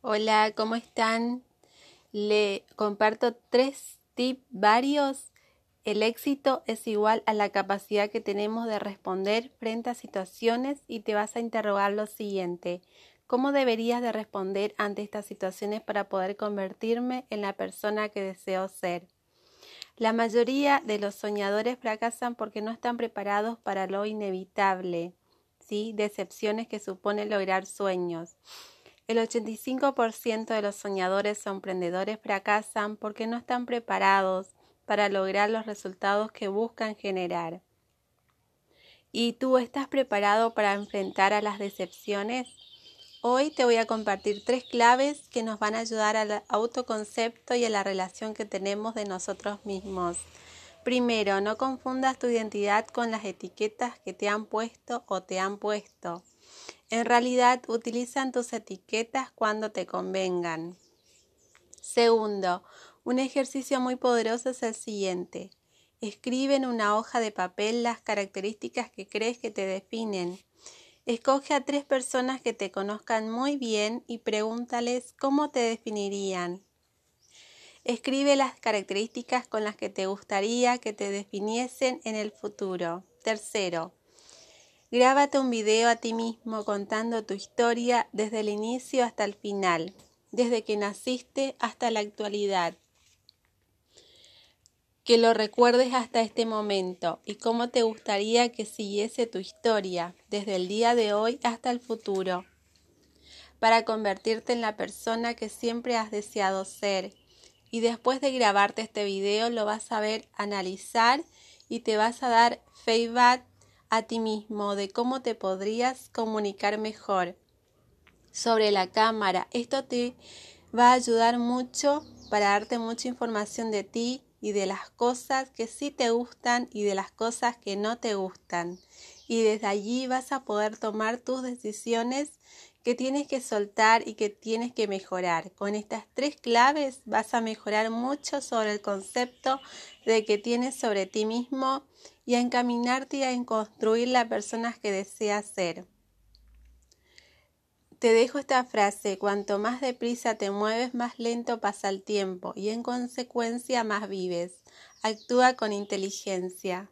Hola, ¿cómo están? Le comparto tres tips varios. El éxito es igual a la capacidad que tenemos de responder frente a situaciones y te vas a interrogar lo siguiente. ¿Cómo deberías de responder ante estas situaciones para poder convertirme en la persona que deseo ser? La mayoría de los soñadores fracasan porque no están preparados para lo inevitable, ¿sí? Decepciones que supone lograr sueños. El 85% de los soñadores o emprendedores fracasan porque no están preparados para lograr los resultados que buscan generar. ¿Y tú estás preparado para enfrentar a las decepciones? Hoy te voy a compartir tres claves que nos van a ayudar al autoconcepto y a la relación que tenemos de nosotros mismos. Primero, no confundas tu identidad con las etiquetas que te han puesto o te han puesto. En realidad utilizan tus etiquetas cuando te convengan. Segundo, un ejercicio muy poderoso es el siguiente. Escribe en una hoja de papel las características que crees que te definen. Escoge a tres personas que te conozcan muy bien y pregúntales cómo te definirían. Escribe las características con las que te gustaría que te definiesen en el futuro. Tercero, Grábate un video a ti mismo contando tu historia desde el inicio hasta el final, desde que naciste hasta la actualidad. Que lo recuerdes hasta este momento y cómo te gustaría que siguiese tu historia desde el día de hoy hasta el futuro, para convertirte en la persona que siempre has deseado ser. Y después de grabarte este video lo vas a ver, analizar y te vas a dar feedback a ti mismo de cómo te podrías comunicar mejor sobre la cámara. Esto te va a ayudar mucho para darte mucha información de ti y de las cosas que sí te gustan y de las cosas que no te gustan. Y desde allí vas a poder tomar tus decisiones que tienes que soltar y que tienes que mejorar. Con estas tres claves vas a mejorar mucho sobre el concepto de que tienes sobre ti mismo y a encaminarte a construir la persona que deseas ser. Te dejo esta frase, cuanto más deprisa te mueves, más lento pasa el tiempo y en consecuencia más vives. Actúa con inteligencia.